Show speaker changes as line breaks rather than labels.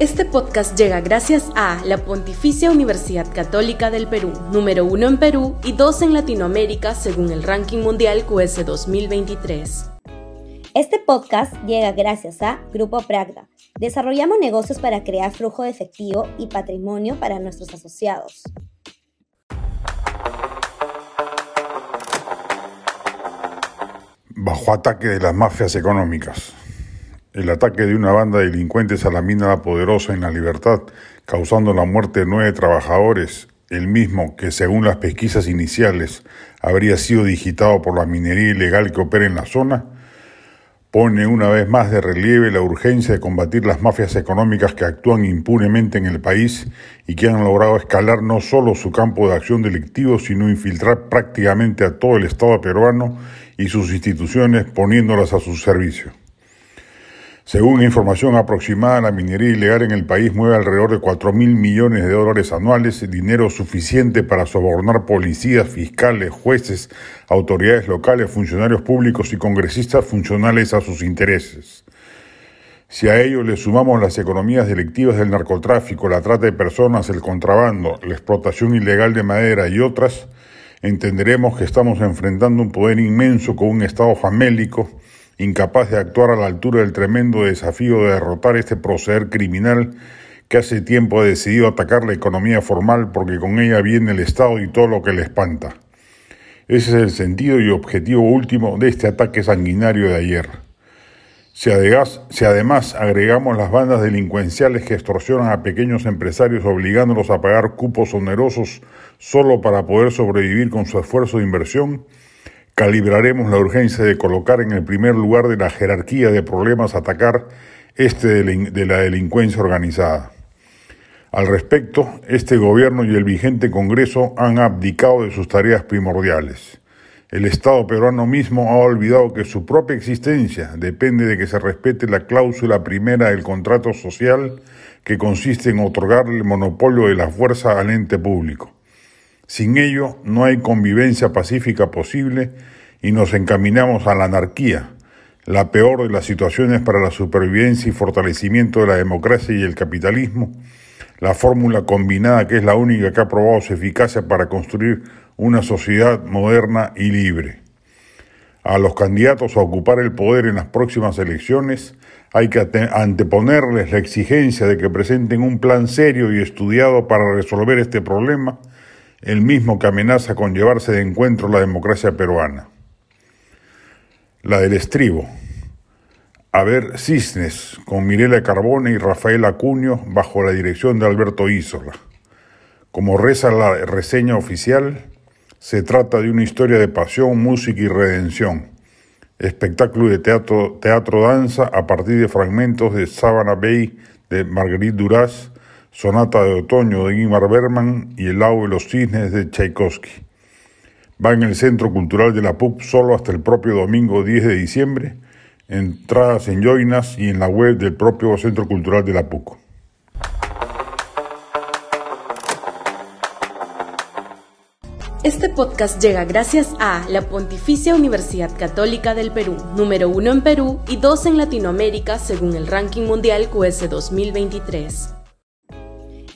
Este podcast llega gracias a la Pontificia Universidad Católica del Perú, número uno en Perú y dos en Latinoamérica según el ranking mundial QS 2023.
Este podcast llega gracias a Grupo Pragda. Desarrollamos negocios para crear flujo de efectivo y patrimonio para nuestros asociados.
Bajo ataque de las mafias económicas. El ataque de una banda de delincuentes a la mina La Poderosa en La Libertad, causando la muerte de nueve trabajadores, el mismo que según las pesquisas iniciales habría sido digitado por la minería ilegal que opera en la zona, pone una vez más de relieve la urgencia de combatir las mafias económicas que actúan impunemente en el país y que han logrado escalar no solo su campo de acción delictivo, sino infiltrar prácticamente a todo el Estado peruano y sus instituciones poniéndolas a su servicio. Según información aproximada, la minería ilegal en el país mueve alrededor de 4 mil millones de dólares anuales, dinero suficiente para sobornar policías, fiscales, jueces, autoridades locales, funcionarios públicos y congresistas funcionales a sus intereses. Si a ello le sumamos las economías delictivas del narcotráfico, la trata de personas, el contrabando, la explotación ilegal de madera y otras, entenderemos que estamos enfrentando un poder inmenso con un Estado famélico, incapaz de actuar a la altura del tremendo desafío de derrotar este proceder criminal que hace tiempo ha decidido atacar la economía formal porque con ella viene el Estado y todo lo que le espanta. Ese es el sentido y objetivo último de este ataque sanguinario de ayer. Si además, si además, agregamos las bandas delincuenciales que extorsionan a pequeños empresarios obligándolos a pagar cupos onerosos solo para poder sobrevivir con su esfuerzo de inversión, calibraremos la urgencia de colocar en el primer lugar de la jerarquía de problemas atacar este de la delincuencia organizada. Al respecto, este gobierno y el vigente Congreso han abdicado de sus tareas primordiales. El Estado peruano mismo ha olvidado que su propia existencia depende de que se respete la cláusula primera del contrato social que consiste en otorgarle el monopolio de la fuerza al ente público. Sin ello, no hay convivencia pacífica posible y nos encaminamos a la anarquía, la peor de las situaciones para la supervivencia y fortalecimiento de la democracia y el capitalismo, la fórmula combinada que es la única que ha probado su eficacia para construir una sociedad moderna y libre. A los candidatos a ocupar el poder en las próximas elecciones hay que anteponerles la exigencia de que presenten un plan serio y estudiado para resolver este problema el mismo que amenaza con llevarse de encuentro la democracia peruana. La del estribo. A ver Cisnes, con Mirela Carbone y Rafael Acuño, bajo la dirección de Alberto Isola. Como reza la reseña oficial, se trata de una historia de pasión, música y redención. Espectáculo de teatro, teatro-danza a partir de fragmentos de Savannah Bay de Marguerite Duras, Sonata de Otoño de Ingmar Bergman y El lago de los cisnes de Tchaikovsky. Va en el Centro Cultural de la PUC solo hasta el propio domingo 10 de diciembre, entradas en Joinas y en la web del propio Centro Cultural de la PUC.
Este podcast llega gracias a la Pontificia Universidad Católica del Perú, número uno en Perú y dos en Latinoamérica según el ranking mundial QS 2023.